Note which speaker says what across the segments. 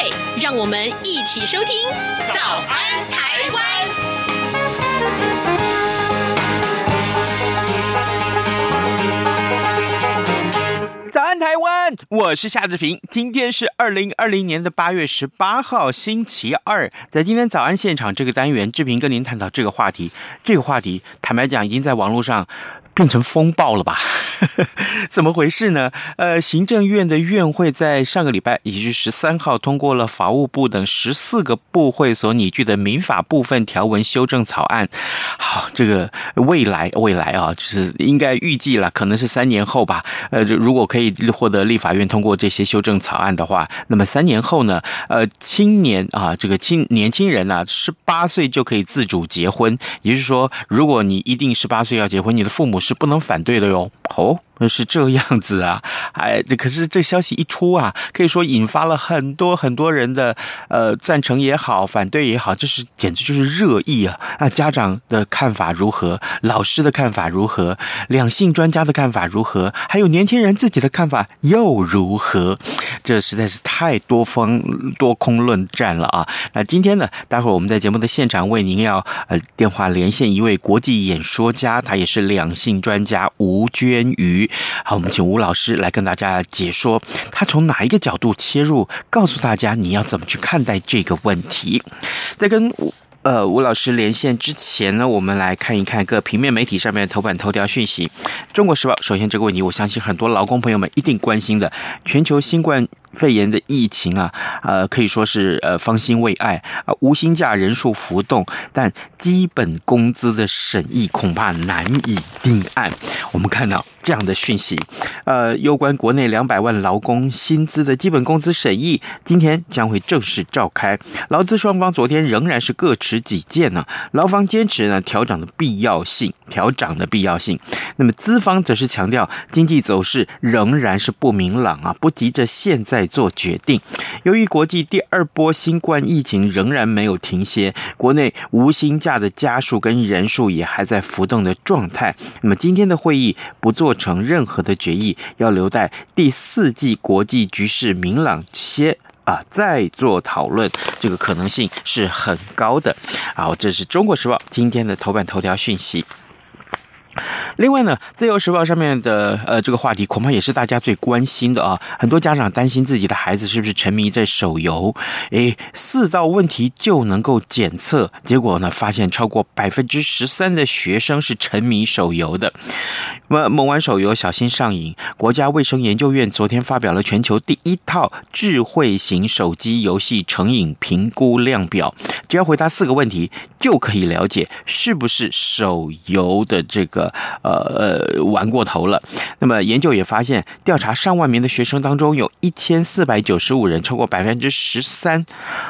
Speaker 1: 对，让我们一起收听《早安台湾》。
Speaker 2: 早安台湾，我是夏志平。今天是二零二零年的八月十八号，星期二。在今天早安现场这个单元，志平跟您探讨这个话题。这个话题，坦白讲，已经在网络上。变成风暴了吧？怎么回事呢？呃，行政院的院会在上个礼拜，也就是十三号，通过了法务部等十四个部会所拟具的民法部分条文修正草案。好，这个未来未来啊，就是应该预计了，可能是三年后吧。呃，如果可以获得立法院通过这些修正草案的话，那么三年后呢？呃，青年啊，这个青年轻人啊，十八岁就可以自主结婚。也就是说，如果你一定十八岁要结婚，你的父母。是不能反对的哟，哦。是这样子啊，哎，可是这消息一出啊，可以说引发了很多很多人的呃赞成也好，反对也好，这是简直就是热议啊！那家长的看法如何？老师的看法如何？两性专家的看法如何？还有年轻人自己的看法又如何？这实在是太多方多空论战了啊！那今天呢，待会儿我们在节目的现场为您要呃电话连线一位国际演说家，他也是两性专家吴娟瑜。好，我们请吴老师来跟大家解说，他从哪一个角度切入，告诉大家你要怎么去看待这个问题。在跟吴呃吴老师连线之前呢，我们来看一看各平面媒体上面的头版头条讯息。中国时报，首先这个问题，我相信很多劳工朋友们一定关心的，全球新冠。肺炎的疫情啊，呃，可以说是呃方兴未艾啊，无薪假人数浮动，但基本工资的审议恐怕难以定案。我们看到这样的讯息，呃，有关国内两百万劳工薪资的基本工资审议，今天将会正式召开。劳资双方昨天仍然是各持己见呢，劳方坚持呢调涨的必要性，调涨的必要性。那么资方则是强调经济走势仍然是不明朗啊，不急着现在。在做决定。由于国际第二波新冠疫情仍然没有停歇，国内无薪假的家数跟人数也还在浮动的状态。那么今天的会议不做成任何的决议，要留待第四季国际局势明朗些啊再做讨论。这个可能性是很高的。好，这是中国时报今天的头版头条讯息。另外呢，《自由时报》上面的呃这个话题恐怕也是大家最关心的啊。很多家长担心自己的孩子是不是沉迷在手游？诶，四道问题就能够检测，结果呢，发现超过百分之十三的学生是沉迷手游的。那么猛玩手游小心上瘾。国家卫生研究院昨天发表了全球第一套智慧型手机游戏成瘾评估量表，只要回答四个问题，就可以了解是不是手游的这个。呃呃，玩过头了。那么研究也发现，调查上万名的学生当中，有一千四百九十五人，超过百分之十三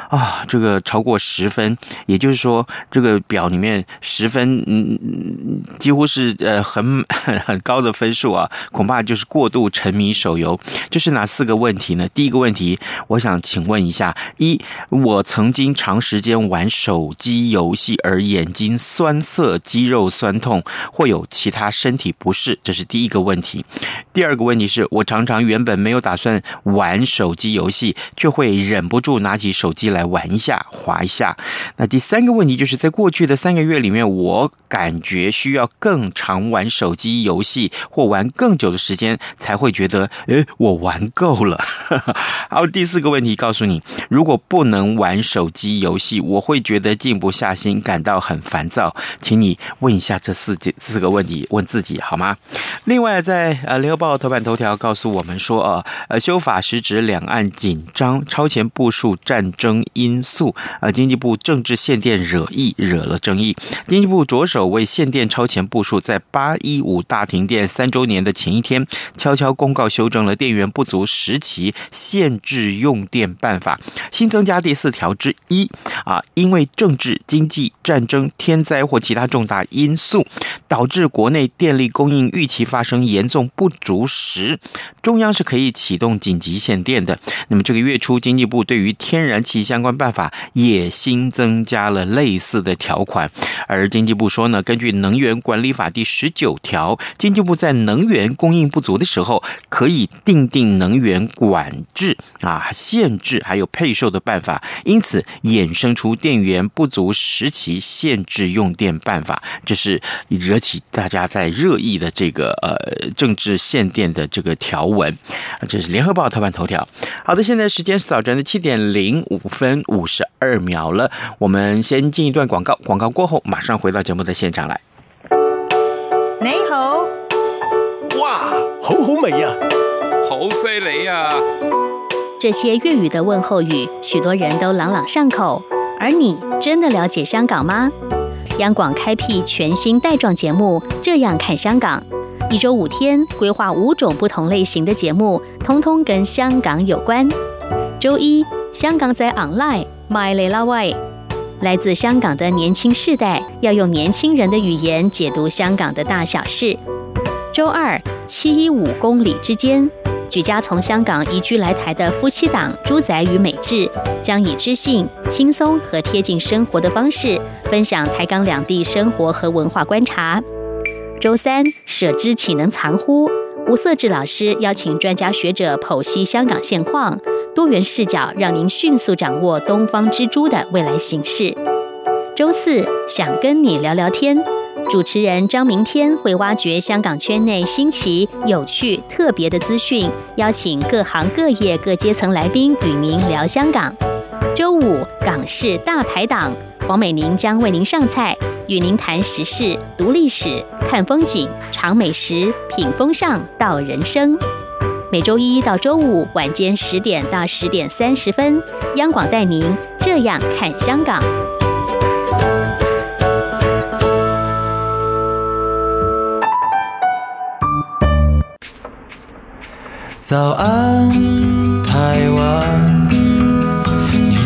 Speaker 2: 啊，这个超过十分。也就是说，这个表里面十分，嗯，几乎是呃很 很高的分数啊，恐怕就是过度沉迷手游。这是哪四个问题呢？第一个问题，我想请问一下：一，我曾经长时间玩手机游戏而眼睛酸涩、肌肉酸痛，会有其他身体不适，这是第一个问题。第二个问题是我常常原本没有打算玩手机游戏，却会忍不住拿起手机来玩一下、滑一下。那第三个问题就是在过去的三个月里面，我感觉需要更常玩手机游戏或玩更久的时间，才会觉得，诶，我玩够了。好，第四个问题告诉你，如果不能玩手机游戏，我会觉得静不下心，感到很烦躁。请你问一下这四件。四个问题问自己好吗？另外，在呃《联合报》头版头条告诉我们说，呃，呃，修法实质两岸紧张、超前部署战争因素。呃，经济部政治限电惹议，惹了争议。经济部着手为限电超前部署，在八一五大停电三周年的前一天，悄悄公告修正了电源不足时期限制用电办法，新增加第四条之一啊，因为政治、经济、战争、天灾或其他重大因素，导致是国内电力供应预期发生严重不足时，中央是可以启动紧急限电的。那么这个月初，经济部对于天然气相关办法也新增加了类似的条款。而经济部说呢，根据能源管理法第十九条，经济部在能源供应不足的时候，可以订定能源管制啊、限制还有配售的办法。因此衍生出电源不足时期限制用电办法，这是惹起大家在热议的这个呃政治限电的这个条文。这是联合报头版头条。好的，现在时间是早晨的七点零五分五十二秒了，我们先进一段广告，广告过后马上回到节目的现场来。
Speaker 3: 你好，
Speaker 4: 哇，好好味呀，
Speaker 5: 好犀利呀！
Speaker 3: 这些粤语的问候语，许多人都朗朗上口。而你真的了解香港吗？央广开辟全新带状节目，这样看香港。一周五天，规划五种不同类型的节目，通通跟香港有关。周一，香港在 online，My 雷拉喂，来自香港的年轻世代要用年轻人的语言解读香港的大小事。周二，七一五公里之间。举家从香港移居来台的夫妻档朱仔与美智，将以知性、轻松和贴近生活的方式，分享台港两地生活和文化观察。周三，舍之岂能藏乎？吴色志老师邀请专家学者剖析香港现况，多元视角让您迅速掌握东方之珠的未来形势。周四，想跟你聊聊天。主持人张明天会挖掘香港圈内新奇、有趣、特别的资讯，邀请各行各业各阶层来宾与您聊香港。周五港式大排档，黄美玲将为您上菜，与您谈时事、读历史、看风景、尝美食、品风尚、道人生。每周一到周五晚间十点到十点三十分，央广带您这样看香港。
Speaker 6: 早安，台湾，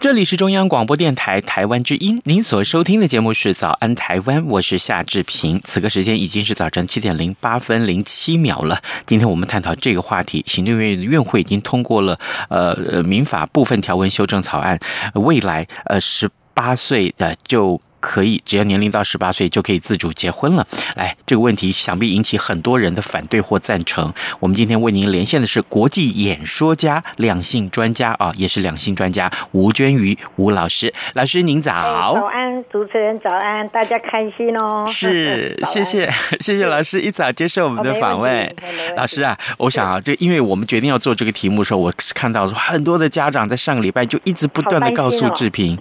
Speaker 2: 这里是中央广播电台台湾之音，您所收听的节目是《早安台湾》，我是夏志平。此刻时间已经是早晨七点零八分零七秒了。今天我们探讨这个话题，行政院院会已经通过了呃民法部分条文修正草案，未来呃十八岁的就。可以，只要年龄到十八岁就可以自主结婚了。来，这个问题想必引起很多人的反对或赞成。我们今天为您连线的是国际演说家、两性专家啊，也是两性专家吴娟瑜吴老师。老师您早。
Speaker 7: 早安，主持人早安，大家开心哦。
Speaker 2: 是，谢谢 谢谢老师一早接受我们的访问。老师啊，我想啊，就因为我们决定要做这个题目的时候，我看到说很多的家长在上个礼拜就一直不断的告诉志平，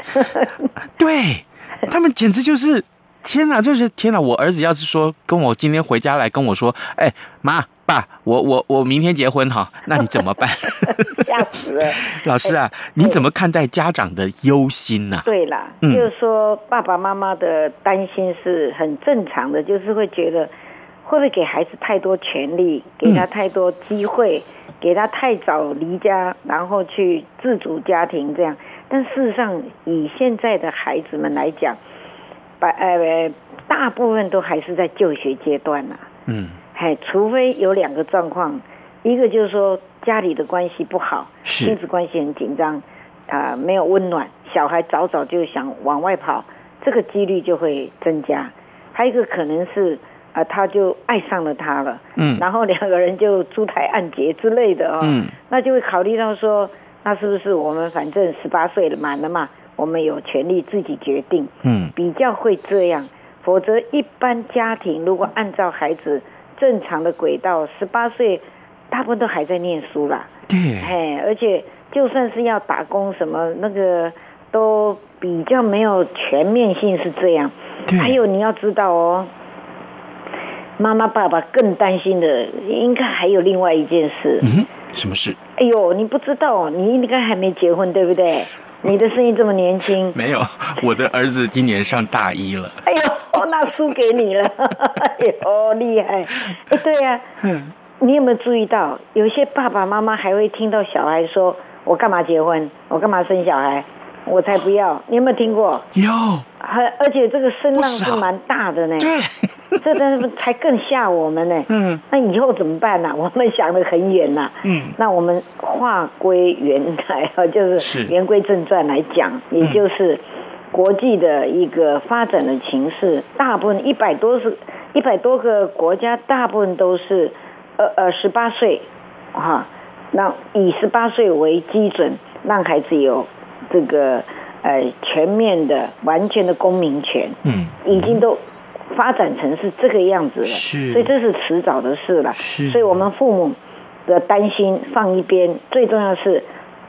Speaker 2: 对。他们简直就是天哪！就是天哪！我儿子要是说跟我今天回家来跟我说，哎，妈爸，我我我明天结婚哈，那你怎么办？
Speaker 7: 吓死了！
Speaker 2: 老师啊，你怎么看待家长的忧心呢？
Speaker 7: 对啦，就是说爸爸妈妈的担心是很正常的，就是会觉得会不会给孩子太多权利，给他太多机会，给他太早离家，然后去自主家庭这样。但事实上，以现在的孩子们来讲，百呃大部分都还是在就学阶段呐。嗯，嘿，除非有两个状况，一个就是说家里的关系不好，亲子关系很紧张，啊，没有温暖，小孩早早就想往外跑，这个几率就会增加。还有一个可能是啊，他就爱上了他了，嗯，然后两个人就珠台暗结之类的哦，嗯，那就会考虑到说。那是不是我们反正十八岁了满了嘛？我们有权利自己决定，嗯，比较会这样。否则一般家庭如果按照孩子正常的轨道，十八岁大部分都还在念书啦。
Speaker 2: 对，
Speaker 7: 哎，而且就算是要打工什么，那个都比较没有全面性是这样。
Speaker 2: 对
Speaker 7: 还有你要知道哦。妈妈、爸爸更担心的，应该还有另外一件事。
Speaker 2: 嗯，什么事？
Speaker 7: 哎呦，你不知道，你应该还没结婚，对不对？你的声音这么年轻。
Speaker 2: 没有，我的儿子今年上大一了。
Speaker 7: 哎呦，那输给你了。哎呦，厉害！哎，对呀、啊。你有没有注意到，有些爸爸妈妈还会听到小孩说：“我干嘛结婚？我干嘛生小孩？我才不要！”你有没有听过？
Speaker 2: 有。
Speaker 7: 还而且这个声浪是蛮大的呢。对。这真是才更吓我们呢。嗯，那以后怎么办呢、啊？我们想得很远呐。嗯，那我们话归原来啊，就是言归正传来讲，也就是国际的一个发展的情势，大部分一百多是一百多个国家，大部分都是呃呃十八岁，哈，那以十八岁为基准，让孩子有这个呃全面的、完全的公民权。嗯，已经都。发展成是这个样子了，是，所以这是迟早的事了。是，所以我们父母的担心放一边，最重要是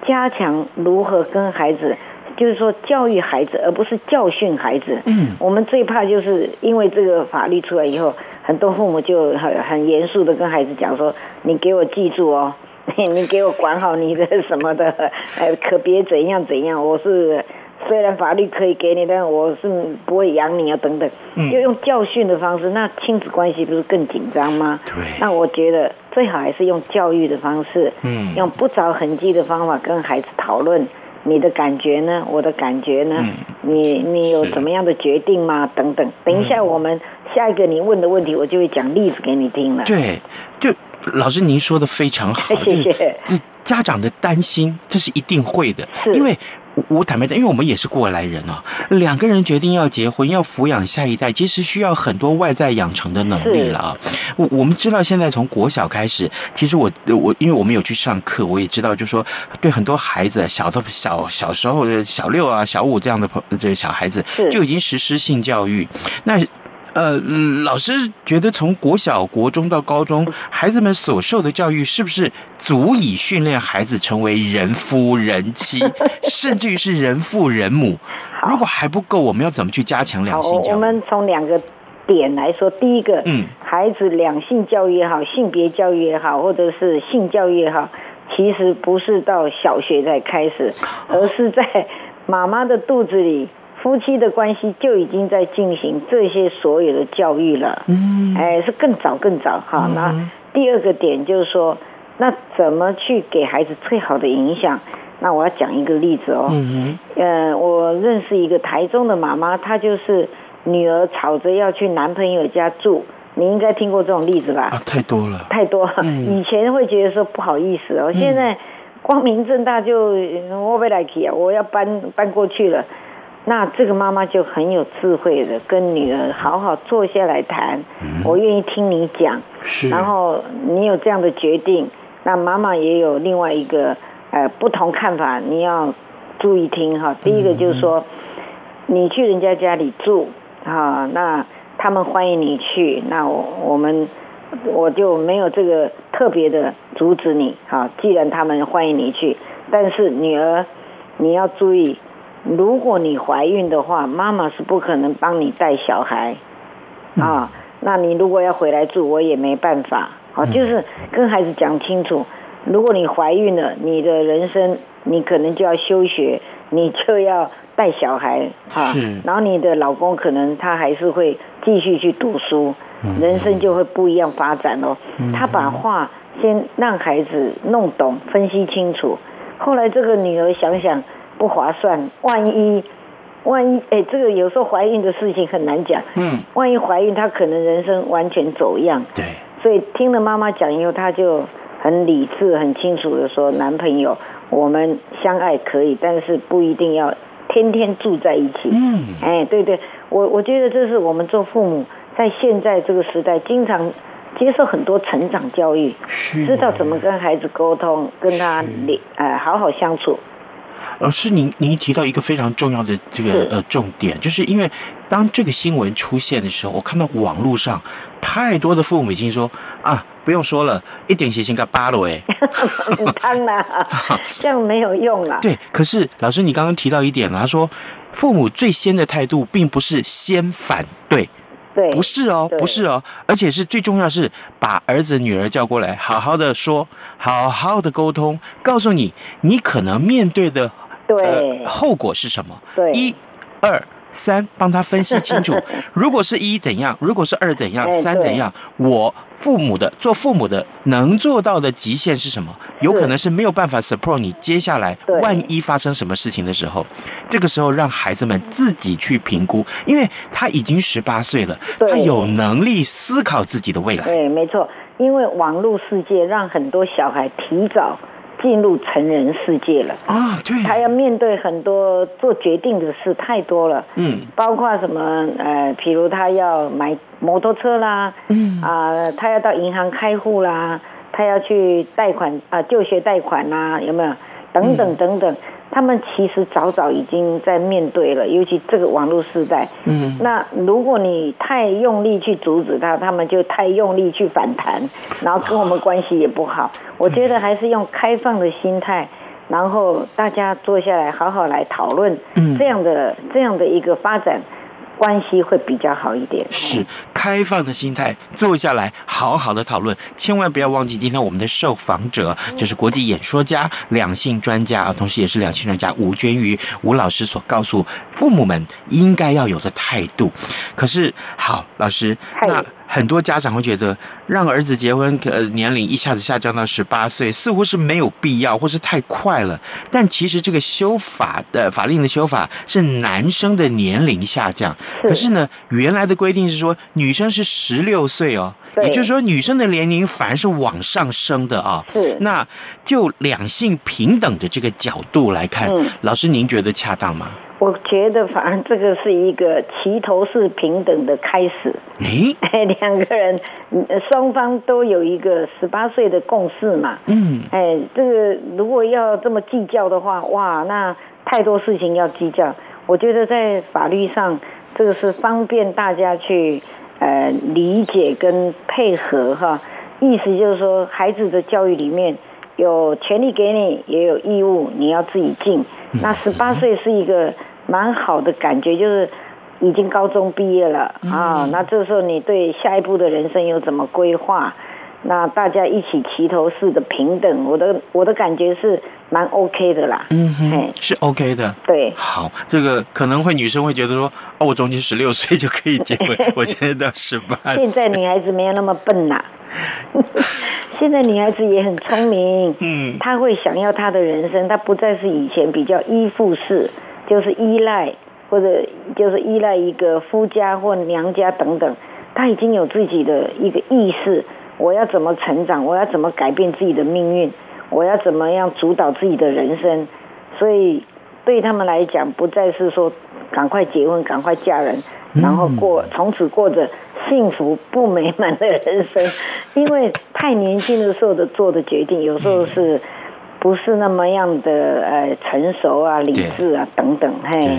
Speaker 7: 加强如何跟孩子，就是说教育孩子，而不是教训孩子。嗯，我们最怕就是因为这个法律出来以后，很多父母就很很严肃的跟孩子讲说：“你给我记住哦，你给我管好你的什么的，哎，可别怎样怎样。”我是。虽然法律可以给你，但我是不会养你啊，等等。嗯，要用教训的方式，那亲子关系不是更紧张吗？对。那我觉得最好还是用教育的方式，嗯，用不着痕迹的方法跟孩子讨论你的感觉呢，我的感觉呢，嗯，你你有怎么样的决定吗？等等。等一下，我们下一个你问的问题，我就会讲例子给你听了。
Speaker 2: 对，就老师您说的非常好，谢谢。家长的担心，这是一定会的，是因为。我坦白讲，因为我们也是过来人啊，两个人决定要结婚，要抚养下一代，其实需要很多外在养成的能力了啊。我我们知道，现在从国小开始，其实我我因为我们有去上课，我也知道，就是说对很多孩子，小的小小时候的小六啊、小五这样的朋这小孩子，就已经实施性教育。那呃，老师觉得从国小、国中到高中，孩子们所受的教育是不是足以训练孩子成为人夫人妻，甚至于是人父人母？如果还不够，我们要怎么去加强两性教育？
Speaker 7: 我们从两个点来说，第一个，嗯，孩子两性教育也好，性别教育也好，或者是性教育也好，其实不是到小学才开始，而是在妈妈的肚子里。夫妻的关系就已经在进行这些所有的教育了，嗯，哎，是更早更早哈。那第二个点就是说，那怎么去给孩子最好的影响？那我要讲一个例子哦，嗯嗯，呃，我认识一个台中的妈妈，她就是女儿吵着要去男朋友家住，你应该听过这种例子吧？
Speaker 2: 啊，太多了，
Speaker 7: 太多。以前会觉得说不好意思哦，现在光明正大就我被来去啊，我要搬搬过去了。那这个妈妈就很有智慧的跟女儿好好坐下来谈，嗯、我愿意听你讲，是然后你有这样的决定，那妈妈也有另外一个呃不同看法，你要注意听哈。第一个就是说，嗯、你去人家家里住啊，那他们欢迎你去，那我我们我就没有这个特别的阻止你哈。既然他们欢迎你去，但是女儿你要注意。如果你怀孕的话，妈妈是不可能帮你带小孩，啊，那你如果要回来住，我也没办法。啊，就是跟孩子讲清楚，如果你怀孕了，你的人生你可能就要休学，你就要带小孩，啊，然后你的老公可能他还是会继续去读书，人生就会不一样发展哦。他把话先让孩子弄懂，分析清楚，后来这个女儿想想。不划算，万一，万一，哎，这个有时候怀孕的事情很难讲。嗯，万一怀孕，她可能人生完全走样。对，所以听了妈妈讲以后，她就很理智、很清楚的说：“男朋友，我们相爱可以，但是不一定要天天住在一起。”嗯，哎，对对，我我觉得这是我们做父母在现在这个时代，经常接受很多成长教育，知道怎么跟孩子沟通，跟他呃好好相处。
Speaker 2: 老师，您您提到一个非常重要的这个呃重点，就是因为当这个新闻出现的时候，我看到网络上太多的父母已经说啊，不用说了，一点血性个八了哎，
Speaker 7: 当然这样没有用了。
Speaker 2: 对，可是老师，你刚刚提到一点了，他说父母最先的态度并不是先反对。
Speaker 7: 对，
Speaker 2: 不是哦，不是哦，而且是最重要是把儿子女儿叫过来，好好的说，好好的沟通，告诉你你可能面对的
Speaker 7: 对、
Speaker 2: 呃、后果是什么？
Speaker 7: 对，
Speaker 2: 一、二。三，帮他分析清楚。如果是一怎样，如果是二怎样，三怎样？我父母的做父母的能做到的极限是什么？有可能是没有办法 support 你。接下来万一发生什么事情的时候，这个时候让孩子们自己去评估，因为他已经十八岁了，他有能力思考自己的未来。
Speaker 7: 对，没错，因为网络世界让很多小孩提早。进入成人世界了。
Speaker 2: 啊，对，
Speaker 7: 他要面对很多做决定的事太多了，嗯，包括什么呃，譬如他要买摩托车啦，嗯。啊、呃，他要到银行开户啦，他要去贷款啊、呃，就学贷款啦，有没有？等等等等。嗯他们其实早早已经在面对了，尤其这个网络时代。嗯，那如果你太用力去阻止他，他们就太用力去反弹，然后跟我们关系也不好。我觉得还是用开放的心态，然后大家坐下来好好来讨论，这样的这样的一个发展。关系会比较好一点，
Speaker 2: 是开放的心态，坐下来好好的讨论，千万不要忘记今天我们的受访者就是国际演说家、两性专家啊，同时也是两性专家吴娟瑜吴老师所告诉父母们应该要有的态度。可是好，老师那。很多家长会觉得，让儿子结婚，呃，年龄一下子下降到十八岁，似乎是没有必要，或是太快了。但其实这个修法的法令的修法是男生的年龄下降，可是呢，原来的规定是说女生是十六岁哦，也就是说女生的年龄反而是往上升的啊。
Speaker 7: 是。
Speaker 2: 那就两性平等的这个角度来看，老师您觉得恰当吗？
Speaker 7: 我觉得，反而这个是一个齐头式平等的开始。哎，两个人，双方都有一个十八岁的共识嘛。嗯。哎，这个如果要这么计较的话，哇，那太多事情要计较。我觉得在法律上，这个是方便大家去呃理解跟配合哈。意思就是说，孩子的教育里面有权利给你，也有义务你要自己尽。那十八岁是一个。蛮好的感觉，就是已经高中毕业了啊。那这时候你对下一步的人生有怎么规划？那大家一起齐头式的平等，我的我的感觉是蛮 OK 的啦。
Speaker 2: 嗯哼，是 OK 的。
Speaker 7: 对，
Speaker 2: 好，这个可能会女生会觉得说，哦，我中间十六岁就可以结婚，我现在到十八。
Speaker 7: 现在女孩子没有那么笨呐，现在女孩子也很聪明。嗯，她会想要她的人生，她不再是以前比较依附式。就是依赖，或者就是依赖一个夫家或娘家等等，他已经有自己的一个意识，我要怎么成长，我要怎么改变自己的命运，我要怎么样主导自己的人生，所以对他们来讲，不再是说赶快结婚、赶快嫁人，然后过从此过着幸福不美满的人生，因为太年轻的时候的做的决定，有时候是。不是那么样的呃成熟啊、理智啊等等，嘿。
Speaker 2: 对，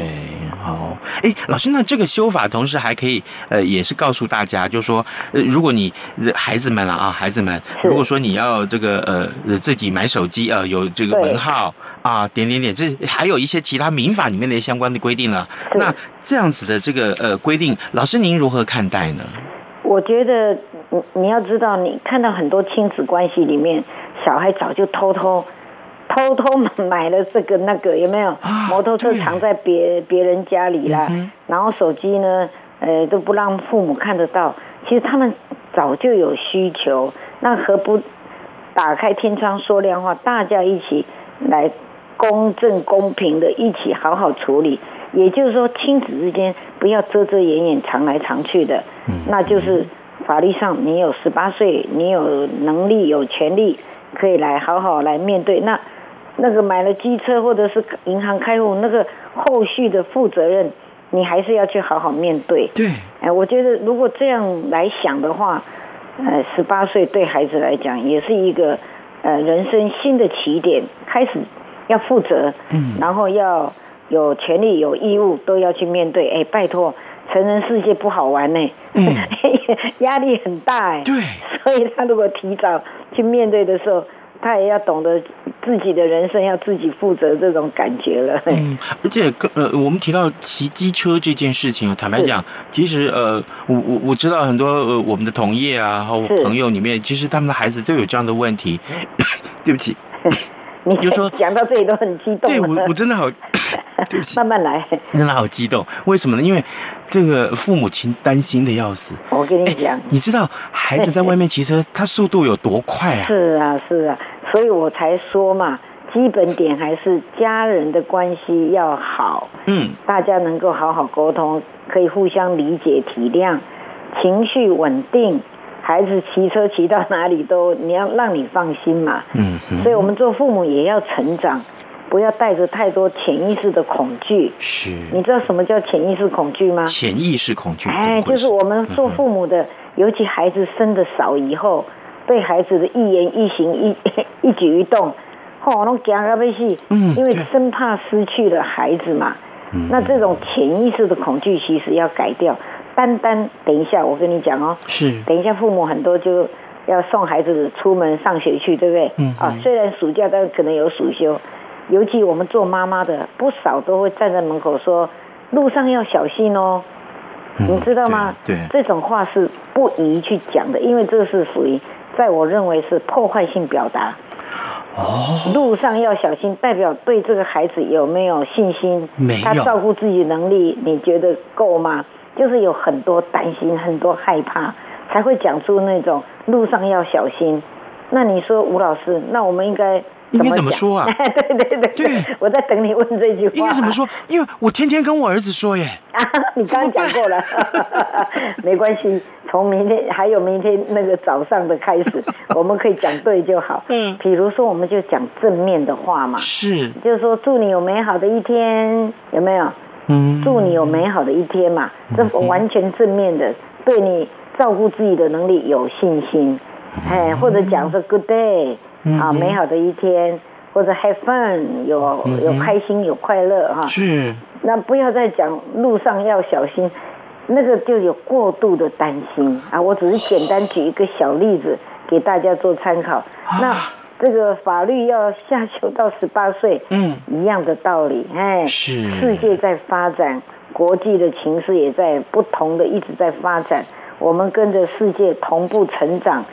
Speaker 2: 好，哎，老师，那这个修法同时还可以呃，也是告诉大家，就是说，呃，如果你孩子们了啊，孩子们，如果说你要这个呃自己买手机啊、呃，有这个门号啊，点点点，这还有一些其他民法里面的相关的规定了。那这样子的这个呃规定，老师您如何看待呢？
Speaker 7: 我觉得你你要知道，你看到很多亲子关系里面，小孩早就偷偷。偷偷买了这个那个有没有？摩托车藏在别别人家里啦，然后手机呢，呃都不让父母看得到。其实他们早就有需求，那何不打开天窗说亮话？大家一起来公正公平的一起好好处理。也就是说，亲子之间不要遮遮掩掩、藏来藏去的。那就是法律上你有十八岁，你有能力、有权利可以来好好来面对那。那个买了机车或者是银行开户，那个后续的负责任，你还是要去好好面对。
Speaker 2: 对，
Speaker 7: 哎，我觉得如果这样来想的话，呃，十八岁对孩子来讲也是一个呃人生新的起点，开始要负责，嗯，然后要有权利有义务都要去面对。哎，拜托，成人世界不好玩呢，嗯，压力很大哎，
Speaker 2: 对，
Speaker 7: 所以他如果提早去面对的时候。他也要懂得自己的人生要自己负责这种感觉了。
Speaker 2: 嗯，而且呃，我们提到骑机车这件事情，坦白讲，其实呃，我我我知道很多呃我们的同业啊，和朋友里面，其实他们的孩子都有这样的问题。对不起，
Speaker 7: 你就说讲到这里都很激动。
Speaker 2: 对我我真的好。对不起，
Speaker 7: 慢慢来。
Speaker 2: 真的好激动，为什么呢？因为这个父母亲担心的要死。
Speaker 7: 我跟你讲，
Speaker 2: 你知道孩子在外面骑车，他速度有多快啊？
Speaker 7: 是啊，是啊，所以我才说嘛，基本点还是家人的关系要好。嗯，大家能够好好沟通，可以互相理解体谅，情绪稳定，孩子骑车骑到哪里都你要让你放心嘛。嗯，所以我们做父母也要成长。不要带着太多潜意识的恐惧。是，你知道什么叫潜意识恐惧吗？
Speaker 2: 潜意识恐惧，
Speaker 7: 哎，就是我们做父母的，嗯、尤其孩子生的少以后，对孩子的一言一行、一 一举一动，吼，拢惊个要死。嗯，因为生怕失去了孩子嘛。嗯，那这种潜意识的恐惧其实要改掉。单单等一下，我跟你讲哦。是。等一下，父母很多就要送孩子出门上学去，对不对？嗯。啊，虽然暑假，但可能有暑休。尤其我们做妈妈的，不少都会站在门口说：“路上要小心哦。”你知道吗？对，对，这种话是不宜去讲的，因为这是属于在我认为是破坏性表达。哦，路上要小心，代表对这个孩子有没有信心？没有。他照顾自己能力，你觉得够吗？就是有很多担心，很多害怕，才会讲出那种路上要小心。那你说吴老师，那我们应该？
Speaker 2: 应该怎么说啊？
Speaker 7: 对对对对，我在等你问这句话。
Speaker 2: 应该怎么说？因为我天天跟我儿子说耶。
Speaker 7: 啊，你刚刚讲过了，没关系。从明天还有明天那个早上的开始，我们可以讲对就好。嗯。比如说，我们就讲正面的话嘛。是。就是说，祝你有美好的一天，有没有？嗯。祝你有美好的一天嘛，这完全正面的，对你照顾自己的能力有信心。哎，或者讲说 Good day。啊，美好的一天，或者 have fun，有有开心有快乐哈。是。那不要再讲路上要小心，那个就有过度的担心啊。我只是简单举一个小例子给大家做参考。那这个法律要下修到十八岁，嗯，一样的道理。哎，是。世界在发展，国际的情势也在不同的一直在发展，我们跟着世界同步成长。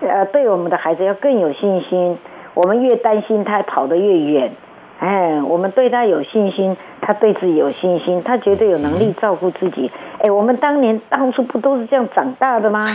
Speaker 7: 呃，对我们的孩子要更有信心。我们越担心他跑得越远，哎，我们对他有信心，他对自己有信心，他绝对有能力照顾自己。哎，我们当年当初不都是这样长大的吗？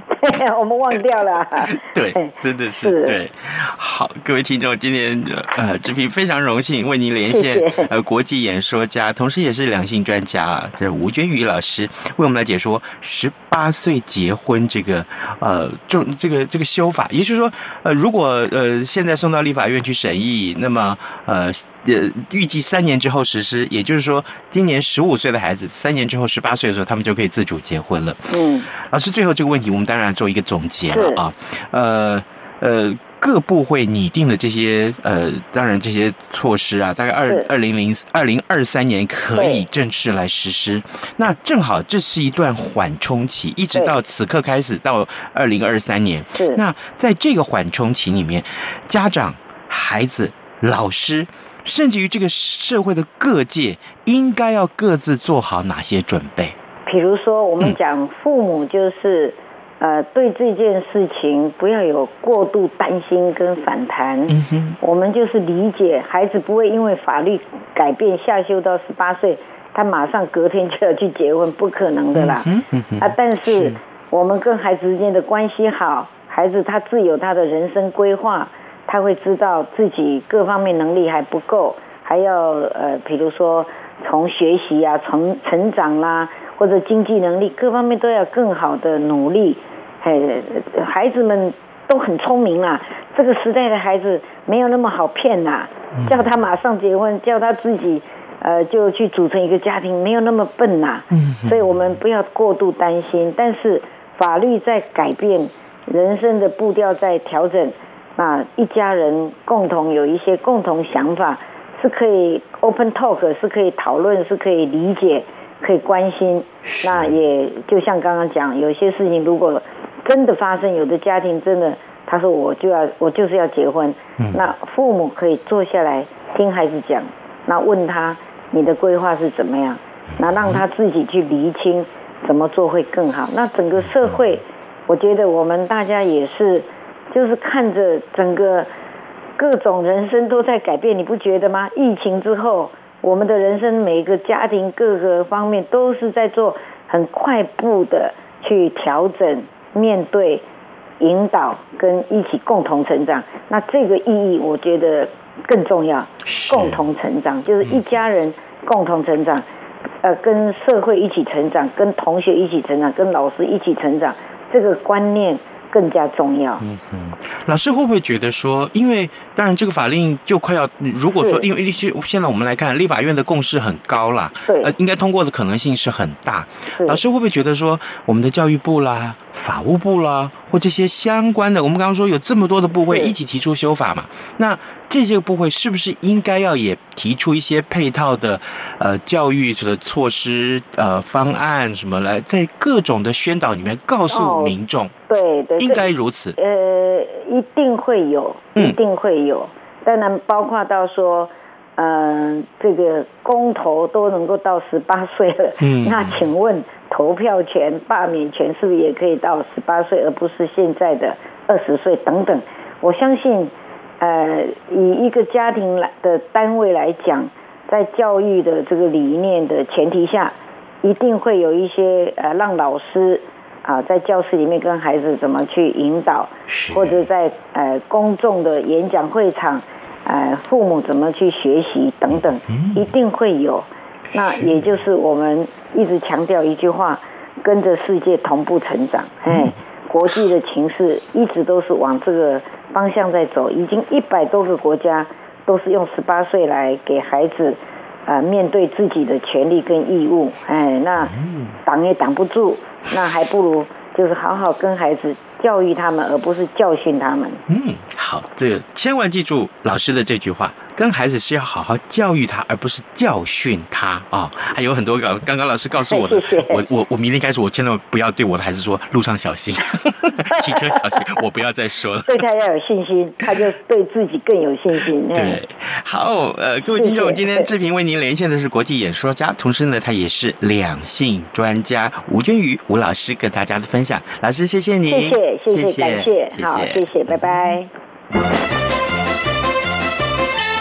Speaker 7: 我们忘掉了。
Speaker 2: 对，真的是，是对。好，各位听众，今天呃，志平非常荣幸为您连线呃国际演说家，同时也是两性专家，这是吴娟瑜老师为我们来解说十八岁结婚这个呃重这个这个修法，也就是说呃如果呃现在送到立法院去审议，那么呃呃预计三年之后实施，也就是说今年十五岁的孩子三年之后十八岁的时候，他们就可以自主结婚了。嗯，老师最后这个问题我们。当然做一个总结了啊，呃呃，各部会拟定的这些呃，当然这些措施啊，大概二二零零二零二三年可以正式来实施。那正好这是一段缓冲期，一直到此刻开始到二零二三年。那在这个缓冲期里面，家长、孩子、老师，甚至于这个社会的各界，应该要各自做好哪些准备？
Speaker 7: 比如说，我们讲父母就是。嗯呃，对这件事情不要有过度担心跟反弹。嗯哼，我们就是理解孩子不会因为法律改变下修到十八岁，他马上隔天就要去结婚，不可能的啦。嗯哼，啊，但是我们跟孩子之间的关系好，孩子他自有他的人生规划，他会知道自己各方面能力还不够，还要呃，比如说从学习啊，从成长啦、啊。或者经济能力各方面都要更好的努力，嘿，孩子们都很聪明啊。这个时代的孩子没有那么好骗呐，叫他马上结婚，叫他自己呃就去组成一个家庭，没有那么笨呐。所以我们不要过度担心。但是法律在改变，人生的步调在调整，那一家人共同有一些共同想法，是可以 open talk，是可以讨论，是可以理解，可以关心。那也就像刚刚讲，有些事情如果真的发生，有的家庭真的他说我就要我就是要结婚，嗯、那父母可以坐下来听孩子讲，那问他你的规划是怎么样，那让他自己去厘清怎么做会更好。那整个社会，我觉得我们大家也是。就是看着整个各种人生都在改变，你不觉得吗？疫情之后，我们的人生每一个家庭各个方面都是在做很快步的去调整、面对、引导跟一起共同成长。那这个意义我觉得更重要，共同成长就是一家人共同成长，呃，跟社会一起成长，跟同学一起成长，跟老师一起成长，这个观念。更加重要。嗯
Speaker 2: 嗯，老师会不会觉得说，因为当然这个法令就快要，如果说因为现在我们来看，立法院的共识很高啦，对，呃，应该通过的可能性是很大。老师会不会觉得说，我们的教育部啦、法务部啦，或这些相关的，我们刚刚说有这么多的部会一起提出修法嘛？那这些部会是不是应该要也提出一些配套的呃教育的措施呃方案什么来，在各种的宣导里面告诉民众？哦
Speaker 7: 对对，
Speaker 2: 应该如此。
Speaker 7: 呃，一定会有，一定会有。当然，包括到说，嗯、呃，这个公投都能够到十八岁了。嗯，那请问投票权、罢免权是不是也可以到十八岁，而不是现在的二十岁等等？我相信，呃，以一个家庭来的单位来讲，在教育的这个理念的前提下，一定会有一些呃，让老师。啊，在教室里面跟孩子怎么去引导，或者在呃公众的演讲会场，呃父母怎么去学习等等，一定会有。那也就是我们一直强调一句话：跟着世界同步成长。哎，国际的情势一直都是往这个方向在走，已经一百多个国家都是用十八岁来给孩子。啊、呃，面对自己的权利跟义务，哎，那挡也挡不住，那还不如就是好好跟孩子教育他们，而不是教训他们。
Speaker 2: 嗯，好，这个千万记住老师的这句话。跟孩子是要好好教育他，而不是教训他啊、哦！还有很多刚刚刚老师告诉我的，谢谢我我我明天开始，我千万不要对我的孩子说路上小心，骑车小心，我不要再说了。
Speaker 7: 对他要有信心，他就对自己更有信心。
Speaker 2: 对，好，呃，各位听众，今天志平为您连线的是国际演说家，同时呢，他也是两性专家吴娟瑜吴老师跟大家的分享。老师，谢谢你，
Speaker 7: 谢谢，谢谢，感谢，好，谢谢，拜拜。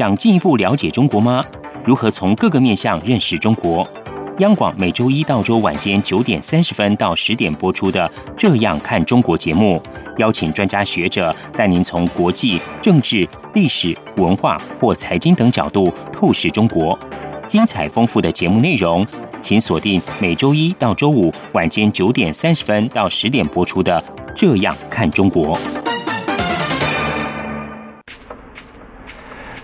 Speaker 8: 想进一步了解中国吗？如何从各个面向认识中国？央广每周一到周晚间九点三十分到十点播出的《这样看中国》节目，邀请专家学者带您从国际、政治、历史、文化或财经等角度透视中国。精彩丰富的节目内容，请锁定每周一到周五晚间九点三十分到十点播出的《这样看中国》。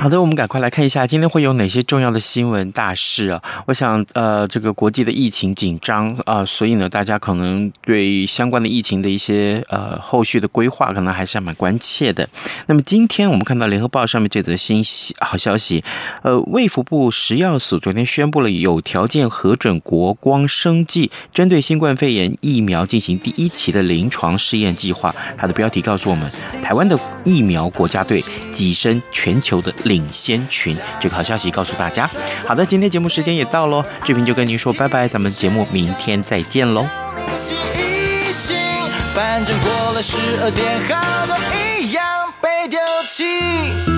Speaker 2: 好的，我们赶快来看一下今天会有哪些重要的新闻大事啊！我想，呃，这个国际的疫情紧张啊，所以呢，大家可能对相关的疫情的一些呃后续的规划，可能还是蛮关切的。那么今天我们看到联合报上面这则新好消息，呃，卫福部食药署昨天宣布了有条件核准国光生技针对新冠肺炎疫苗进行第一期的临床试验计划。它的标题告诉我们，台湾的疫苗国家队跻身全球的领先群，这个好消息告诉大家。好的，今天节目时间也到喽，志平就跟您说拜拜，咱们节目明天再见喽。反正过了十二点，好多一样被丢弃。